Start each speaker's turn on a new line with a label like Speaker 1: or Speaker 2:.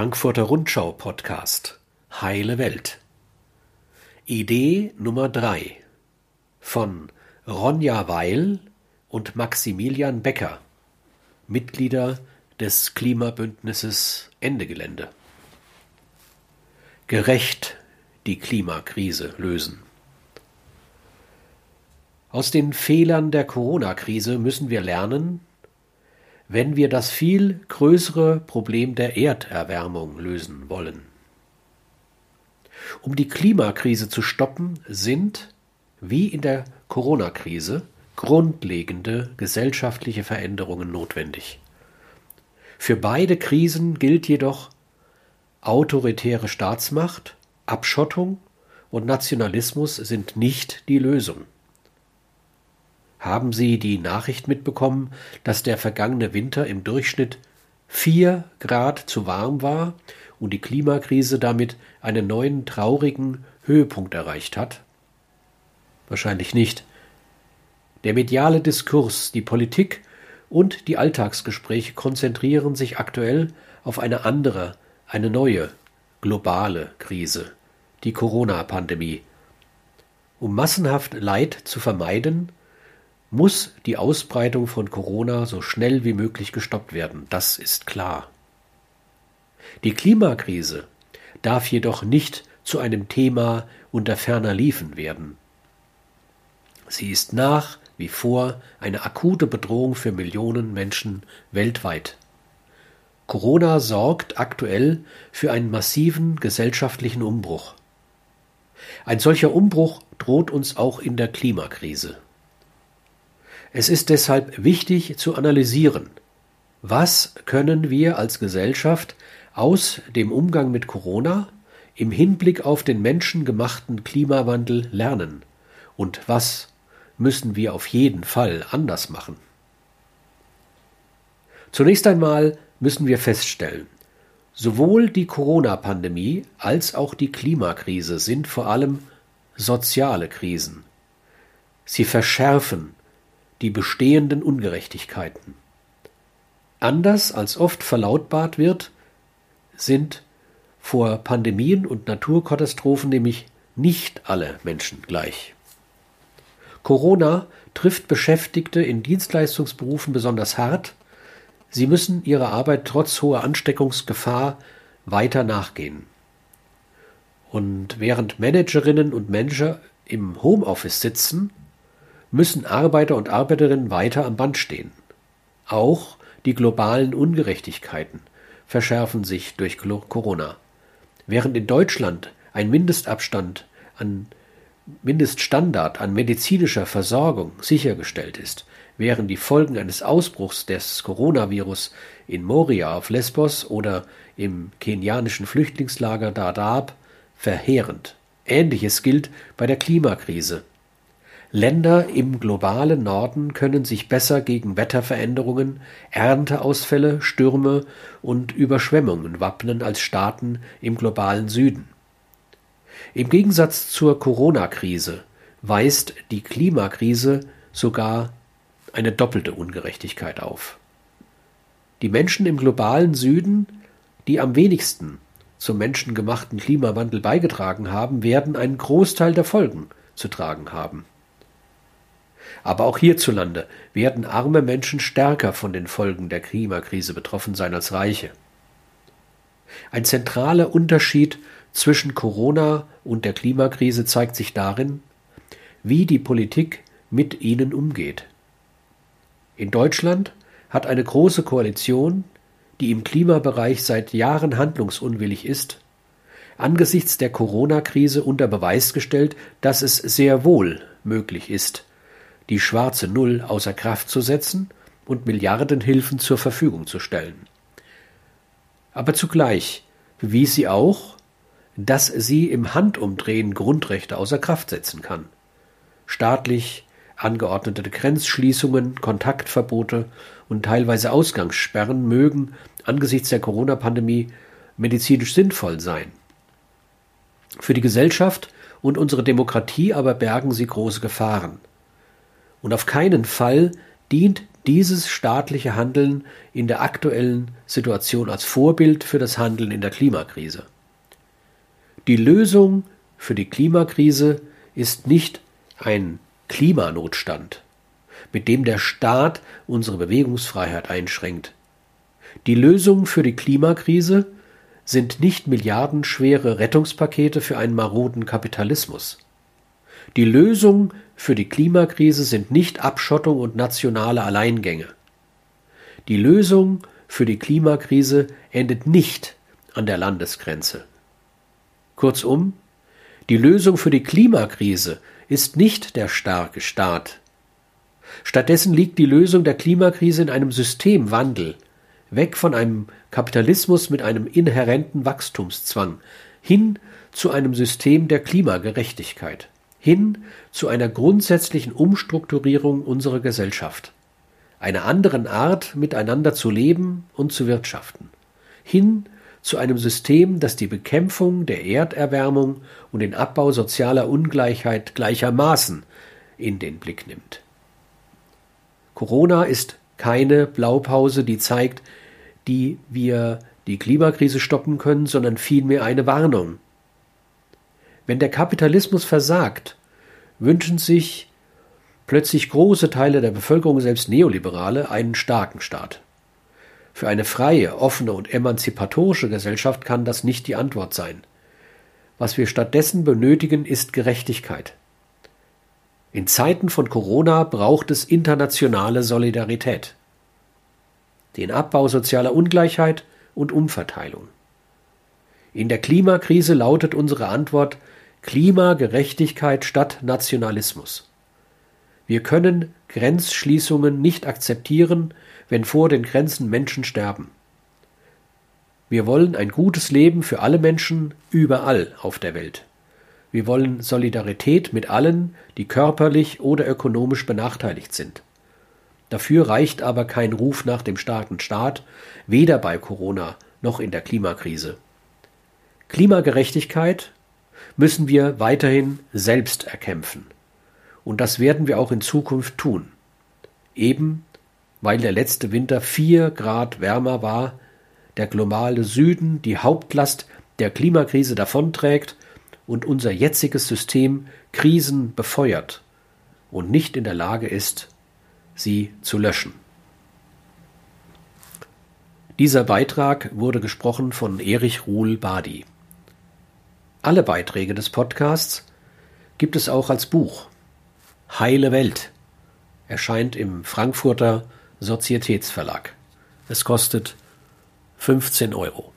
Speaker 1: Frankfurter Rundschau Podcast Heile Welt Idee Nummer 3 von Ronja Weil und Maximilian Becker, Mitglieder des Klimabündnisses Ende Gelände. Gerecht die Klimakrise lösen. Aus den Fehlern der Corona-Krise müssen wir lernen, wenn wir das viel größere Problem der Erderwärmung lösen wollen. Um die Klimakrise zu stoppen, sind, wie in der Corona-Krise, grundlegende gesellschaftliche Veränderungen notwendig. Für beide Krisen gilt jedoch autoritäre Staatsmacht, Abschottung und Nationalismus sind nicht die Lösung. Haben Sie die Nachricht mitbekommen, dass der vergangene Winter im Durchschnitt vier Grad zu warm war und die Klimakrise damit einen neuen traurigen Höhepunkt erreicht hat? Wahrscheinlich nicht. Der mediale Diskurs, die Politik und die Alltagsgespräche konzentrieren sich aktuell auf eine andere, eine neue, globale Krise, die Corona-Pandemie. Um massenhaft Leid zu vermeiden, muss die Ausbreitung von Corona so schnell wie möglich gestoppt werden, das ist klar. Die Klimakrise darf jedoch nicht zu einem Thema unter ferner Liefen werden. Sie ist nach wie vor eine akute Bedrohung für Millionen Menschen weltweit. Corona sorgt aktuell für einen massiven gesellschaftlichen Umbruch. Ein solcher Umbruch droht uns auch in der Klimakrise. Es ist deshalb wichtig zu analysieren, was können wir als Gesellschaft aus dem Umgang mit Corona im Hinblick auf den menschengemachten Klimawandel lernen und was müssen wir auf jeden Fall anders machen. Zunächst einmal müssen wir feststellen, sowohl die Corona-Pandemie als auch die Klimakrise sind vor allem soziale Krisen. Sie verschärfen die bestehenden Ungerechtigkeiten. Anders als oft verlautbart wird, sind vor Pandemien und Naturkatastrophen nämlich nicht alle Menschen gleich. Corona trifft Beschäftigte in Dienstleistungsberufen besonders hart. Sie müssen ihrer Arbeit trotz hoher Ansteckungsgefahr weiter nachgehen. Und während Managerinnen und Manager im Homeoffice sitzen, müssen Arbeiter und Arbeiterinnen weiter am Band stehen. Auch die globalen Ungerechtigkeiten verschärfen sich durch Corona. Während in Deutschland ein Mindestabstand an Mindeststandard an medizinischer Versorgung sichergestellt ist, wären die Folgen eines Ausbruchs des Coronavirus in Moria auf Lesbos oder im kenianischen Flüchtlingslager Dadaab verheerend. Ähnliches gilt bei der Klimakrise. Länder im globalen Norden können sich besser gegen Wetterveränderungen, Ernteausfälle, Stürme und Überschwemmungen wappnen als Staaten im globalen Süden. Im Gegensatz zur Corona-Krise weist die Klimakrise sogar eine doppelte Ungerechtigkeit auf. Die Menschen im globalen Süden, die am wenigsten zum menschengemachten Klimawandel beigetragen haben, werden einen Großteil der Folgen zu tragen haben. Aber auch hierzulande werden arme Menschen stärker von den Folgen der Klimakrise betroffen sein als Reiche. Ein zentraler Unterschied zwischen Corona und der Klimakrise zeigt sich darin, wie die Politik mit ihnen umgeht. In Deutschland hat eine große Koalition, die im Klimabereich seit Jahren handlungsunwillig ist, angesichts der Corona-Krise unter Beweis gestellt, dass es sehr wohl möglich ist, die schwarze Null außer Kraft zu setzen und Milliardenhilfen zur Verfügung zu stellen. Aber zugleich bewies sie auch, dass sie im Handumdrehen Grundrechte außer Kraft setzen kann. Staatlich angeordnete Grenzschließungen, Kontaktverbote und teilweise Ausgangssperren mögen angesichts der Corona-Pandemie medizinisch sinnvoll sein. Für die Gesellschaft und unsere Demokratie aber bergen sie große Gefahren. Und auf keinen Fall dient dieses staatliche Handeln in der aktuellen Situation als Vorbild für das Handeln in der Klimakrise. Die Lösung für die Klimakrise ist nicht ein Klimanotstand, mit dem der Staat unsere Bewegungsfreiheit einschränkt. Die Lösung für die Klimakrise sind nicht milliardenschwere Rettungspakete für einen maroden Kapitalismus. Die Lösung für die Klimakrise sind nicht Abschottung und nationale Alleingänge. Die Lösung für die Klimakrise endet nicht an der Landesgrenze. Kurzum, die Lösung für die Klimakrise ist nicht der starke Staat. Stattdessen liegt die Lösung der Klimakrise in einem Systemwandel, weg von einem Kapitalismus mit einem inhärenten Wachstumszwang, hin zu einem System der Klimagerechtigkeit, hin zu einer grundsätzlichen Umstrukturierung unserer Gesellschaft, einer anderen Art miteinander zu leben und zu wirtschaften, hin zu einem System, das die Bekämpfung der Erderwärmung und den Abbau sozialer Ungleichheit gleichermaßen in den Blick nimmt. Corona ist keine Blaupause, die zeigt, die wir die Klimakrise stoppen können, sondern vielmehr eine Warnung. Wenn der Kapitalismus versagt, wünschen sich plötzlich große Teile der Bevölkerung, selbst Neoliberale, einen starken Staat. Für eine freie, offene und emanzipatorische Gesellschaft kann das nicht die Antwort sein. Was wir stattdessen benötigen, ist Gerechtigkeit. In Zeiten von Corona braucht es internationale Solidarität den Abbau sozialer Ungleichheit und Umverteilung. In der Klimakrise lautet unsere Antwort Klimagerechtigkeit statt Nationalismus. Wir können Grenzschließungen nicht akzeptieren, wenn vor den Grenzen Menschen sterben. Wir wollen ein gutes Leben für alle Menschen überall auf der Welt. Wir wollen Solidarität mit allen, die körperlich oder ökonomisch benachteiligt sind. Dafür reicht aber kein Ruf nach dem starken Staat, weder bei Corona noch in der Klimakrise. Klimagerechtigkeit müssen wir weiterhin selbst erkämpfen. Und das werden wir auch in Zukunft tun. Eben weil der letzte Winter vier Grad wärmer war, der globale Süden die Hauptlast der Klimakrise davonträgt und unser jetziges System Krisen befeuert und nicht in der Lage ist, sie zu löschen. Dieser Beitrag wurde gesprochen von Erich Ruhl Badi. Alle Beiträge des Podcasts gibt es auch als Buch. Heile Welt erscheint im Frankfurter Sozietätsverlag. Es kostet 15 Euro.